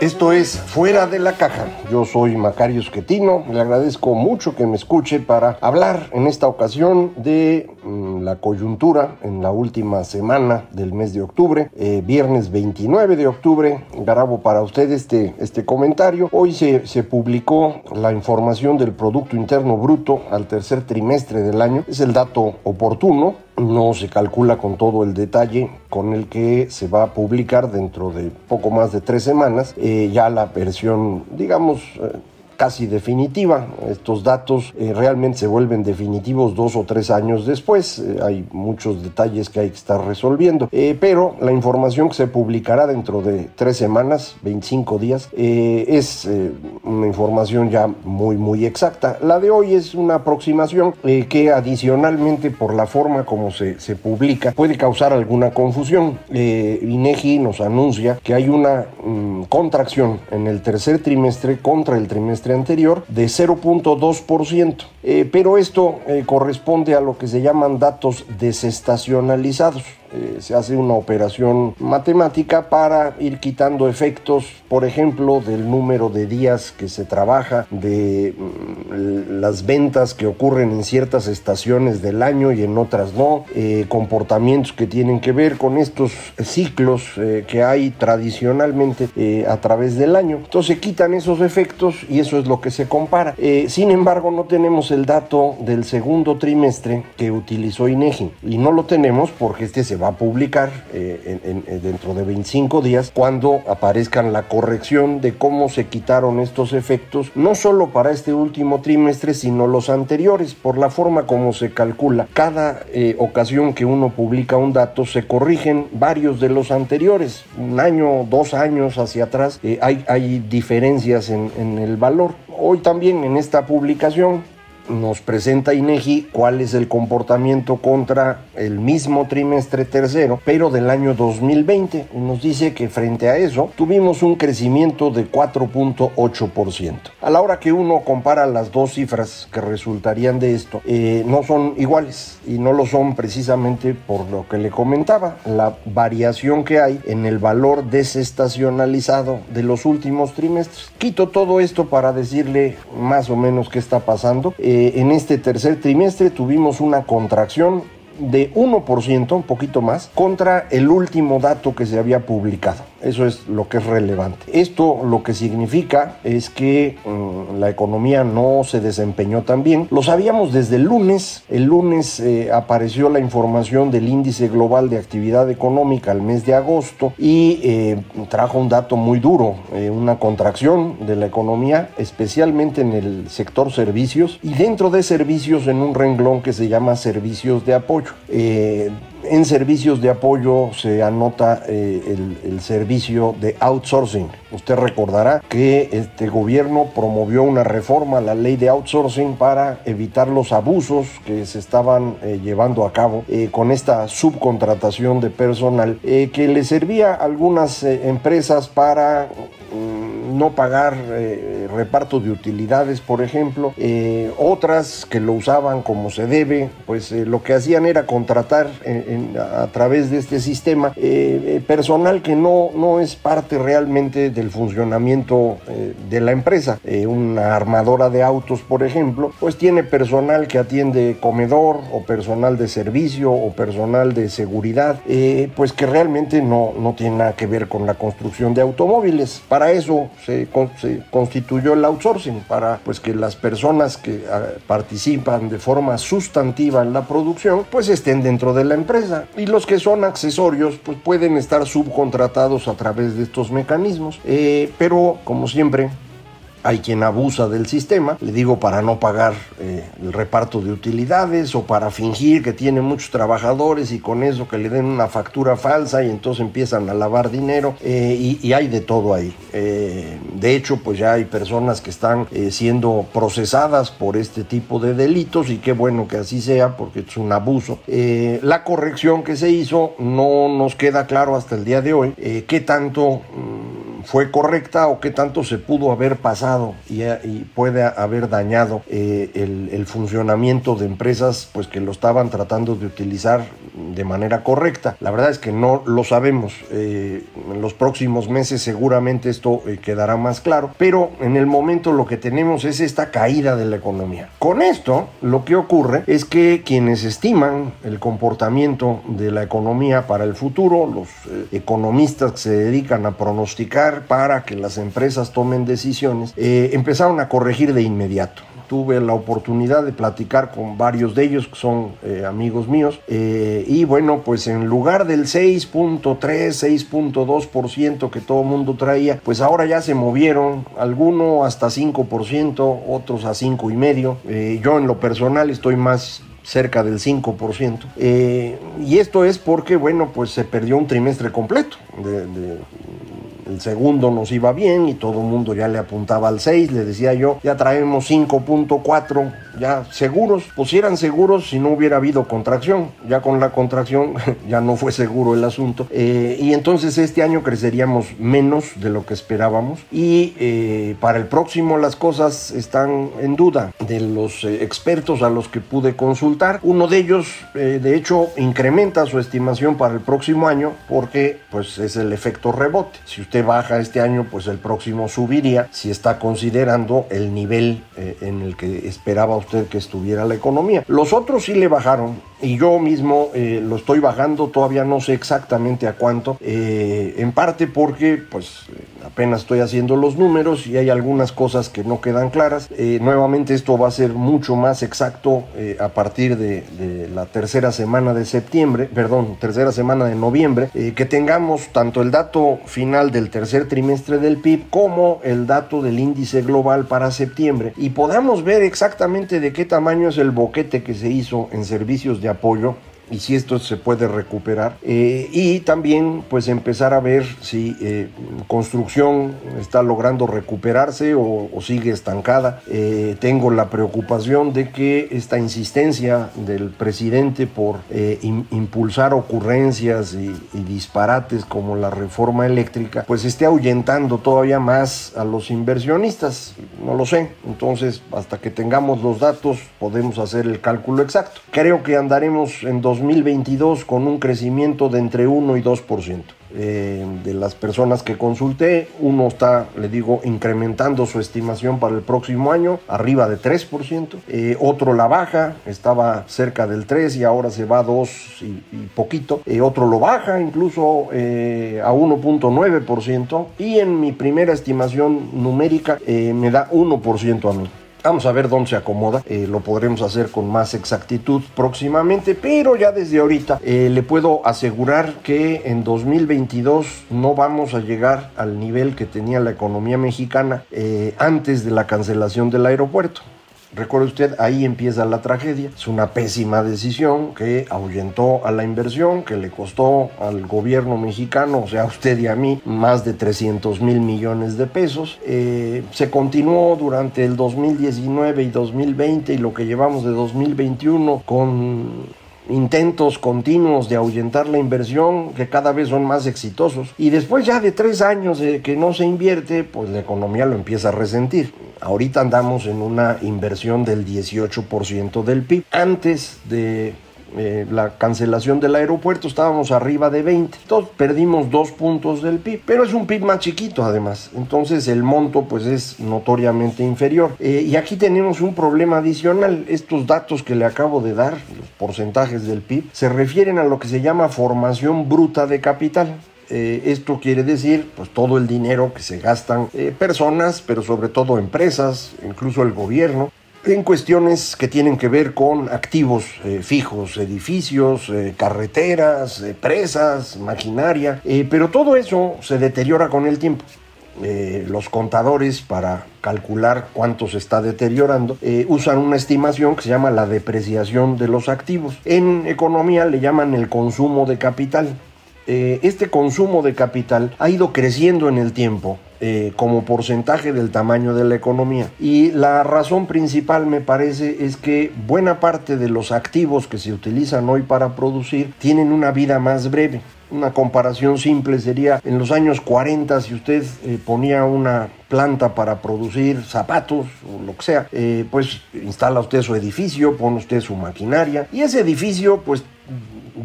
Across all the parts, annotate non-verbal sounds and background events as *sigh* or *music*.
esto es Fuera de la Caja. Yo soy Macario Esquetino, le agradezco mucho que me escuche para hablar en esta ocasión de mm, la coyuntura en la última semana del mes de octubre, eh, viernes 29 de octubre. Grabo para usted este, este comentario. Hoy se, se publicó la información del Producto Interno Bruto al tercer trimestre del año. Es el dato oportuno no se calcula con todo el detalle con el que se va a publicar dentro de poco más de tres semanas. Eh, ya la versión digamos eh, casi definitiva. Estos datos eh, realmente se vuelven definitivos dos o tres años después. Eh, hay muchos detalles que hay que estar resolviendo. Eh, pero la información que se publicará dentro de tres semanas, 25 días, es una información ya muy, muy exacta. La de hoy es una aproximación que adicionalmente por la forma como se, se publica puede causar alguna confusión. INEGI nos anuncia que hay una mm, contracción en el tercer trimestre contra el trimestre anterior de 0.2%, eh, pero esto eh, corresponde a lo que se llaman datos desestacionalizados. Eh, se hace una operación matemática para ir quitando efectos, por ejemplo, del número de días que se trabaja, de mm, las ventas que ocurren en ciertas estaciones del año y en otras no, eh, comportamientos que tienen que ver con estos ciclos eh, que hay tradicionalmente a través del año. Entonces se quitan esos efectos y eso es lo que se compara. sin embargo, no tenemos el dato del segundo trimestre que utilizó INEGI y no lo tenemos porque este se va a publicar eh, dentro de 25 días cuando aparezcan la corrección de cómo se quitaron estos efectos, no solo para este último trimestre, sino los anteriores, por la forma como se calcula. Cada eh, ocasión que uno publica un dato, se corrigen varios de los anteriores. Un año, dos años hacia atrás, eh, hay, hay diferencias en, en el valor. Hoy también en esta publicación nos presenta INEGI cuál es el comportamiento contra el mismo trimestre tercero, pero del año 2020. nos dice que frente a eso tuvimos un crecimiento de 4.8%. A la hora que uno compara las dos cifras que resultarían de esto, eh, no son iguales y no lo son precisamente por lo que le comentaba, la variación que hay en el valor desestacionalizado de los últimos trimestres. Quito todo esto para decirle más o menos qué está pasando. Eh, en este tercer trimestre tuvimos una contracción de 1%, un poquito más, contra el último dato que se había publicado. Eso es lo que es relevante. Esto lo que significa es que mm, la economía no se desempeñó tan bien. Lo sabíamos desde el lunes. El lunes eh, apareció la información del índice global de actividad económica al mes de agosto y eh, trajo un dato muy duro, eh, una contracción de la economía, especialmente en el sector servicios y dentro de servicios en un renglón que se llama servicios de apoyo. En servicios de apoyo se anota eh, el, servicio de outsourcing. Usted recordará que este gobierno promovió una reforma a la ley de outsourcing para evitar los abusos que se estaban eh, llevando a cabo eh, con esta subcontratación de personal que le servía a algunas empresas para mm, no pagar reparto de utilidades, por ejemplo. otras que lo usaban como se debe, pues lo que hacían era contratar a través de este sistema eh, eh, personal que no, no es parte realmente del funcionamiento eh, de la empresa. una armadora de autos, por ejemplo, pues tiene personal que atiende comedor o personal de servicio o personal de seguridad, pues que realmente no, no tiene nada que ver con la construcción de automóviles. Para eso se, constituyó el outsourcing para pues que las personas que ah, participan de forma sustantiva en la producción pues estén dentro de la empresa y los que son accesorios pues pueden estar subcontratados a través de estos mecanismos. Eh, pero como siempre hay quien abusa del sistema, le digo para no pagar eh, el reparto de utilidades o para fingir que tiene muchos trabajadores y con eso que le den una factura falsa y entonces empiezan a lavar dinero eh, y, hay de todo ahí. Eh, de hecho, pues ya hay personas que están siendo procesadas por este tipo de delitos y qué bueno que así sea porque es un abuso. la corrección que se hizo no nos queda claro hasta el día de hoy qué tanto mm, fue correcta o qué tanto se pudo haber pasado y, puede haber dañado eh, el, funcionamiento de empresas pues que lo estaban tratando de utilizar de manera correcta. La verdad es que no lo sabemos. Eh, en los próximos meses seguramente esto eh, quedará más claro, pero en el momento lo que tenemos es esta caída de la economía. Con esto lo que ocurre es que quienes estiman el comportamiento de la economía para el futuro, los economistas que se dedican a pronosticar para que las empresas tomen decisiones, eh, empezaron a corregir de inmediato. Tuve la oportunidad de platicar con varios de ellos que son eh, amigos míos eh, y bueno, pues en lugar del 6.3, 6.2% que todo mundo traía, pues ahora ya se movieron, algunos hasta 5%, otros a 5,5%. yo en lo personal estoy más cerca del 5%. y esto es porque, bueno, pues se perdió un trimestre completo el segundo nos iba bien y todo el mundo ya le apuntaba al 6, le decía yo, ya traemos 5.4, ya seguros, pues eran seguros si no hubiera habido contracción, ya con la contracción *laughs* ya no fue seguro el asunto. Eh, y entonces este año creceríamos menos de lo que esperábamos y eh, para el próximo las cosas están en duda de los eh, expertos a los que pude consultar. Uno de ellos, de hecho, incrementa su estimación para el próximo año porque pues es el efecto rebote. Si usted baja este año, pues el próximo subiría si está considerando el nivel eh, en el que esperaba usted que estuviera la economía. Los otros sí le bajaron y yo mismo eh, lo estoy bajando, todavía no sé exactamente a cuánto, eh, en parte porque pues apenas estoy haciendo los números y hay algunas cosas que no quedan claras. nuevamente esto va a ser mucho más exacto a partir de, de, la tercera semana de septiembre, perdón, tercera semana de noviembre, que tengamos tanto el dato final del tercer trimestre del PIB como el dato del índice global para septiembre y podamos ver exactamente de qué tamaño es el boquete que se hizo en servicios de apoyo y si esto se puede recuperar. Eh, y también pues empezar a ver si eh, construcción está logrando recuperarse o, sigue estancada. Eh, tengo la preocupación de que esta insistencia del presidente por impulsar ocurrencias y, y, disparates como la reforma eléctrica pues esté ahuyentando todavía más a los inversionistas. No lo sé. Entonces hasta que tengamos los datos podemos hacer el cálculo exacto. Creo que andaremos en dos 2022 con un crecimiento de entre 1 y 2%. Eh, de las personas que consulté, uno está, le digo, incrementando su estimación para el próximo año, arriba de 3%. Eh, otro la baja, estaba cerca del 3 y ahora se va a 2 y, poquito. Eh, otro lo baja incluso a 1.9%. Y en mi primera estimación numérica me da 1% a mí. Vamos a ver dónde se acomoda. Eh, lo podremos hacer con más exactitud próximamente, pero ya desde ahorita eh, le puedo asegurar que en 2022 no vamos a llegar al nivel que tenía la economía mexicana eh, antes de la cancelación del aeropuerto. Recuerde usted, ahí empieza la tragedia. Es una pésima decisión que ahuyentó a la inversión, que le costó al gobierno mexicano, o sea, a usted y a mí, más de 300 mil millones de pesos. Eh, se continuó durante el 2019 y 2020 y lo que llevamos de 2021 con intentos continuos de ahuyentar la inversión que cada vez son más exitosos. Y después ya de tres años de que no se invierte pues la economía lo empieza a resentir. Ahorita andamos en una inversión del 18% del PIB antes de eh, la cancelación del aeropuerto estábamos arriba de 20. Entonces perdimos dos puntos del PIB, pero es un PIB más chiquito además. Entonces el monto pues es notoriamente inferior. Eh, y aquí tenemos un problema adicional. Estos datos que le acabo de dar, los porcentajes del PIB, se refieren a lo que se llama formación bruta de capital. Eh, esto quiere decir pues todo el dinero que se gastan personas, pero sobre todo empresas, incluso el gobierno, en cuestiones que tienen que ver con activos eh, fijos, edificios, carreteras, presas, maquinaria, pero todo eso se deteriora con el tiempo. los contadores para calcular cuánto se está deteriorando usan una estimación que se llama la depreciación de los activos. En economía le llaman el consumo de capital. Eh, este consumo de capital ha ido creciendo en el tiempo eh, como porcentaje del tamaño de la economía. Y la razón principal me parece es que buena parte de los activos que se utilizan hoy para producir tienen una vida más breve. Una comparación simple sería en los años 40 si usted eh, ponía una planta para producir zapatos o lo que sea, pues instala usted su edificio, pone usted su maquinaria y ese edificio pues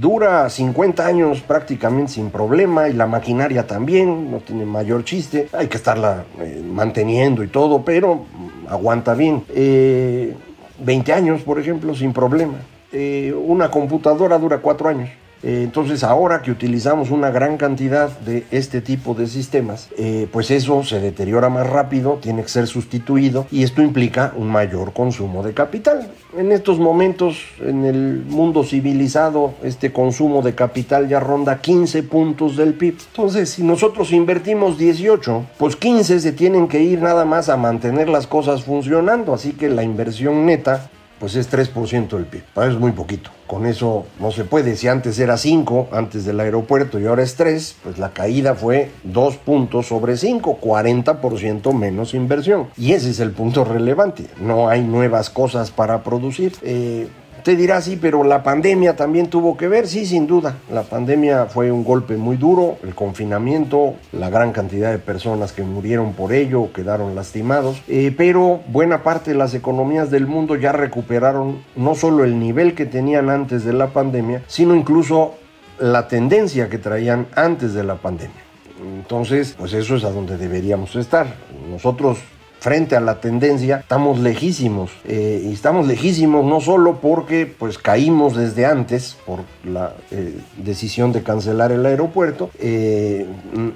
dura 50 años prácticamente sin problema y la maquinaria también, no tiene mayor chiste, hay que estarla eh, manteniendo y todo, pero aguanta bien. 20 eh, años, por ejemplo, sin problema. Eh, una computadora dura 4 años. Eh, entonces ahora que utilizamos una gran cantidad de este tipo de sistemas, eh, pues eso se deteriora más rápido, tiene que ser sustituido y esto implica un mayor consumo de capital. En estos momentos, en el mundo civilizado, este consumo de capital ya ronda 15 puntos del PIB. Entonces, si nosotros invertimos 18, pues 15 se tienen que ir nada más a mantener las cosas funcionando, así que la inversión neta pues es 3% del PIB. Es muy poquito. Con eso no se puede. Si antes era 5, antes del aeropuerto, y ahora es 3, pues la caída fue 2 puntos sobre 5, 40% menos inversión. Y ese es el punto relevante. No hay nuevas cosas para producir. Eh, Usted dirá, sí, pero la pandemia también tuvo que ver, sí, sin duda. La pandemia fue un golpe muy duro, el confinamiento, la gran cantidad de personas que murieron por ello, quedaron lastimados, eh, pero buena parte de las economías del mundo ya recuperaron no solo el nivel que tenían antes de la pandemia, sino incluso la tendencia que traían antes de la pandemia. Entonces, pues eso es a donde deberíamos estar. Nosotros frente a la tendencia, estamos lejísimos. Eh, y estamos lejísimos no solo porque pues caímos desde antes por la eh, decisión de cancelar el aeropuerto, eh,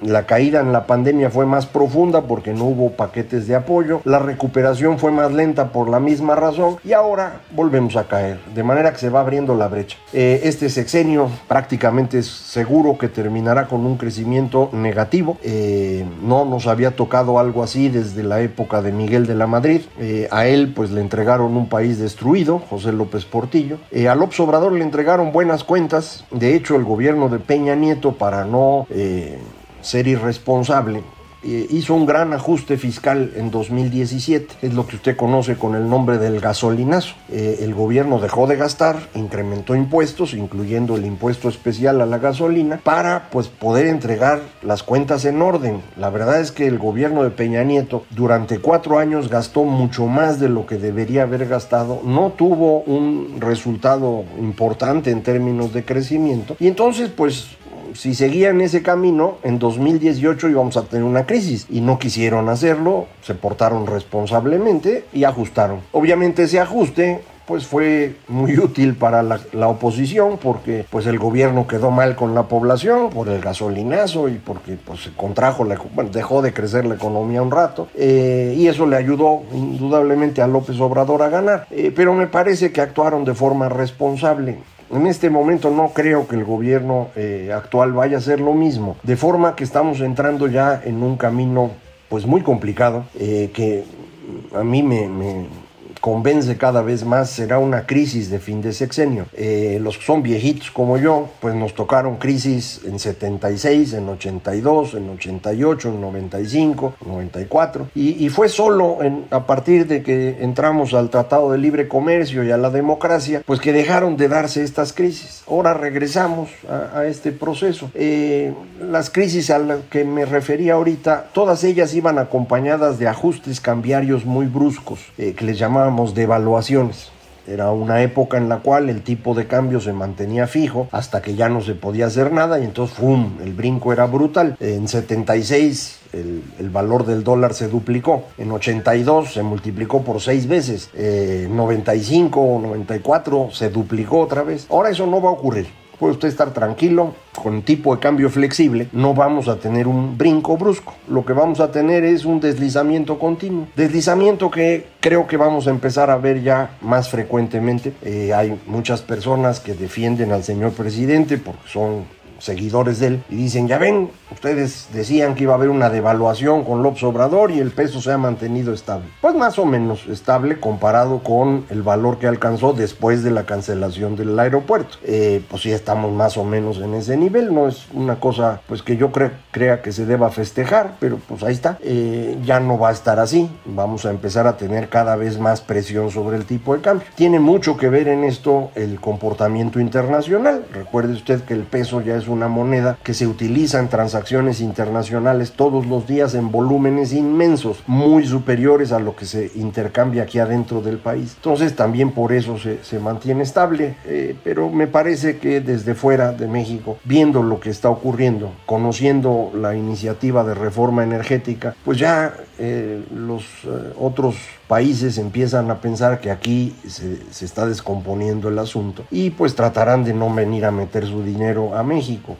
la caída en la pandemia fue más profunda porque no hubo paquetes de apoyo, la recuperación fue más lenta por la misma razón y ahora volvemos a caer, de manera que se va abriendo la brecha. este sexenio prácticamente es seguro que terminará con un crecimiento negativo, no nos había tocado algo así desde la época de Miguel de la Madrid. Eh, a él pues le entregaron un país destruido, José López Portillo. Eh, a López Obrador le entregaron buenas cuentas. De hecho, el gobierno de Peña Nieto, para no eh, ser irresponsable, eh, hizo un gran ajuste fiscal en 2017, es lo que usted conoce con el nombre del gasolinazo. Eh, el gobierno dejó de gastar, incrementó impuestos, incluyendo el impuesto especial a la gasolina, para pues poder entregar las cuentas en orden. La verdad es que el gobierno de Peña Nieto durante cuatro años gastó mucho más de lo que debería haber gastado, no tuvo un resultado importante en términos de crecimiento y entonces pues si seguían ese camino, en 2018 íbamos a tener una crisis y no quisieron hacerlo, se portaron responsablemente y ajustaron. Obviamente ese ajuste pues fue muy útil para la, oposición porque pues el gobierno quedó mal con la población por el gasolinazo y porque pues se contrajo, la, bueno, dejó de crecer la economía un rato eh, y eso le ayudó indudablemente a López Obrador a ganar. Eh, pero me parece que actuaron de forma responsable. En este momento no creo que el gobierno eh, actual vaya a hacer lo mismo, de forma que estamos entrando ya en un camino pues muy complicado, eh, que a mí me, convence cada vez más será una crisis de fin de sexenio. Eh, los que son viejitos como yo, pues nos tocaron crisis en 76, en 82, en 88, en 95, 94. Y, y fue solo en, a partir de que entramos al Tratado de Libre Comercio y a la democracia, pues que dejaron de darse estas crisis. Ahora regresamos a, este proceso. Eh, las crisis a las que me refería ahorita, todas ellas iban acompañadas de ajustes cambiarios muy bruscos, eh, que les llamaban de evaluaciones. Era una época en la cual el tipo de cambio se mantenía fijo hasta que ya no se podía hacer nada y entonces ¡fum! el brinco era brutal. En 76 el, el, valor del dólar se duplicó. En 82 se multiplicó por seis veces. En 95 o 94 se duplicó otra vez. Ahora eso no va a ocurrir. Puede usted estar tranquilo, con tipo de cambio flexible, no vamos a tener un brinco brusco. Lo que vamos a tener es un deslizamiento continuo. Deslizamiento que creo que vamos a empezar a ver ya más frecuentemente. Eh, hay muchas personas que defienden al señor presidente porque son seguidores de él y dicen, ya ven, ustedes decían que iba a haber una devaluación con López Obrador y el peso se ha mantenido estable. Pues más o menos estable comparado con el valor que alcanzó después de la cancelación del aeropuerto. Eh, pues sí estamos más o menos en ese nivel, no es una cosa pues que yo crea que se deba festejar, pero pues ahí está. Eh, ya no va a estar así, vamos a empezar a tener cada vez más presión sobre el tipo de cambio. Tiene mucho que ver en esto el comportamiento internacional. Recuerde usted que el peso ya es una moneda que se utiliza en transacciones internacionales todos los días en volúmenes inmensos, muy superiores a lo que se intercambia aquí adentro del país. Entonces también por eso se, se mantiene estable, eh, pero me parece que desde fuera de México, viendo lo que está ocurriendo, conociendo la iniciativa de reforma energética, pues ya eh, los eh, otros países empiezan a pensar que aquí se, se, está descomponiendo el asunto y pues tratarán de no venir a meter su dinero a México.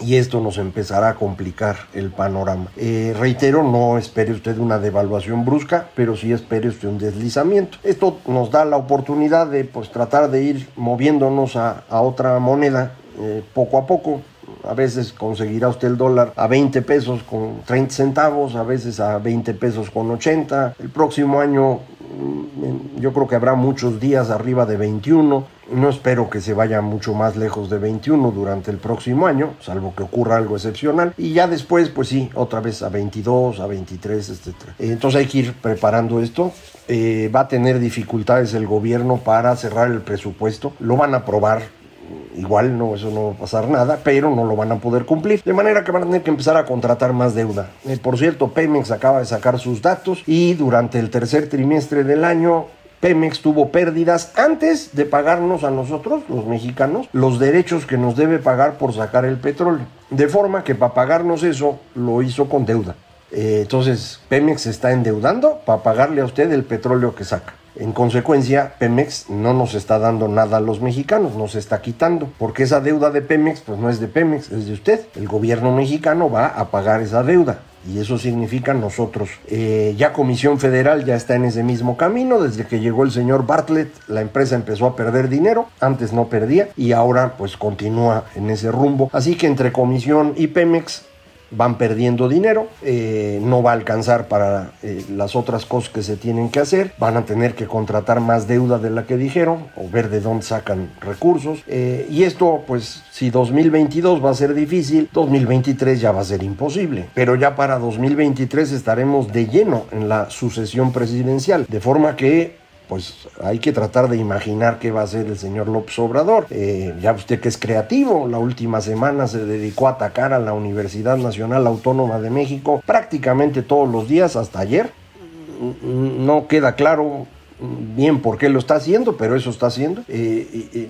Y esto nos empezará a complicar el panorama. Eh, reitero, no espere usted una devaluación brusca, pero sí espere usted un deslizamiento. Esto nos da la oportunidad de pues, tratar de ir moviéndonos a, otra moneda eh, poco a poco a veces conseguirá usted el dólar a 20 pesos con 30 centavos, a veces a 20 pesos con 80. El próximo año mm, yo creo que habrá muchos días arriba de 21. No espero que se vaya mucho más lejos de 21 durante el próximo año, salvo que ocurra algo excepcional. Y ya después, pues sí, otra vez a 22, a 23, etc. Entonces hay que ir preparando esto. Eh, va a tener dificultades el gobierno para cerrar el presupuesto. Lo van a aprobar igual no, eso no va a pasar nada, pero no lo van a poder cumplir. De manera que van a tener que empezar a contratar más deuda. Eh, por cierto, Pemex acaba de sacar sus datos y durante el tercer trimestre del año Pemex tuvo pérdidas antes de pagarnos a nosotros, los mexicanos, los derechos que nos debe pagar por sacar el petróleo. De forma que para pagarnos eso lo hizo con deuda. Eh, entonces, Pemex se está endeudando para pagarle a usted el petróleo que saca. En consecuencia, Pemex no nos está dando nada a los mexicanos, nos está quitando, porque esa deuda de Pemex pues no es de Pemex, es de usted. El gobierno mexicano va a pagar esa deuda. Y eso significa nosotros. Eh, ya Comisión Federal ya está en ese mismo camino. Desde que llegó el señor Bartlett, la empresa empezó a perder dinero. Antes no perdía y ahora pues continúa en ese rumbo. Así que entre Comisión y Pemex van perdiendo dinero, eh, no va a alcanzar para eh, las otras cosas que se tienen que hacer, van a tener que contratar más deuda de la que dijeron o ver de dónde sacan recursos eh, y esto pues si 2022 va a ser difícil, 2023 ya va a ser imposible, pero ya para 2023 estaremos de lleno en la sucesión presidencial, de forma que pues hay que tratar de imaginar qué va a hacer el señor López Obrador. Eh, ya usted que es creativo, la última semana se dedicó a atacar a la Universidad Nacional Autónoma de México prácticamente todos los días hasta ayer. No queda claro bien por qué lo está haciendo, pero eso está haciendo. Eh,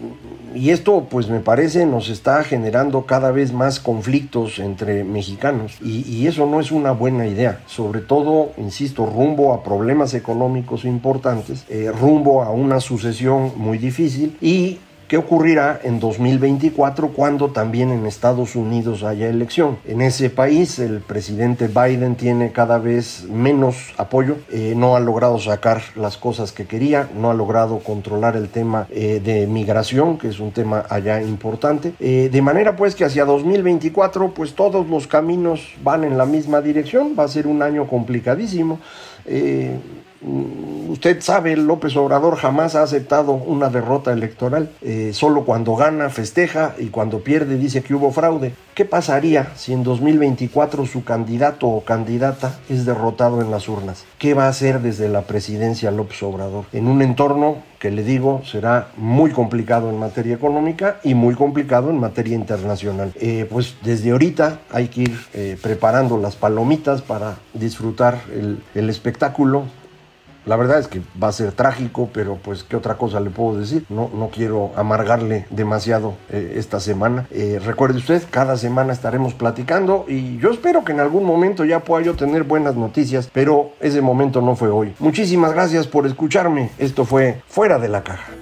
y esto, pues me parece, nos está generando cada vez más conflictos entre mexicanos. Y, eso no es una buena idea. Sobre todo, insisto, rumbo a problemas económicos importantes, eh, rumbo a una sucesión muy difícil y ¿Qué ocurrirá en 2024 cuando también en Estados Unidos haya elección? En ese país el presidente Biden tiene cada vez menos apoyo, eh, no ha logrado sacar las cosas que quería, no ha logrado controlar el tema eh, de migración, que es un tema allá importante. Eh, de manera pues que hacia 2024 pues todos los caminos van en la misma dirección, va a ser un año complicadísimo. Usted sabe, López Obrador jamás ha aceptado una derrota electoral. Eh, solo cuando gana festeja y cuando pierde dice que hubo fraude. ¿Qué pasaría si en 2024 su candidato o candidata es derrotado en las urnas? ¿Qué va a hacer desde la presidencia López Obrador? En un entorno que le digo será muy complicado en materia económica y muy complicado en materia internacional. Eh, pues desde ahorita hay que ir eh, preparando las palomitas para disfrutar el, el espectáculo la verdad es que va a ser trágico, pero pues qué otra cosa le puedo decir. No, no quiero amargarle demasiado eh, esta semana. Eh, recuerde usted, cada semana estaremos platicando y yo espero que en algún momento ya pueda yo tener buenas noticias, pero ese momento no fue hoy. Muchísimas gracias por escucharme. Esto fue Fuera de la Caja.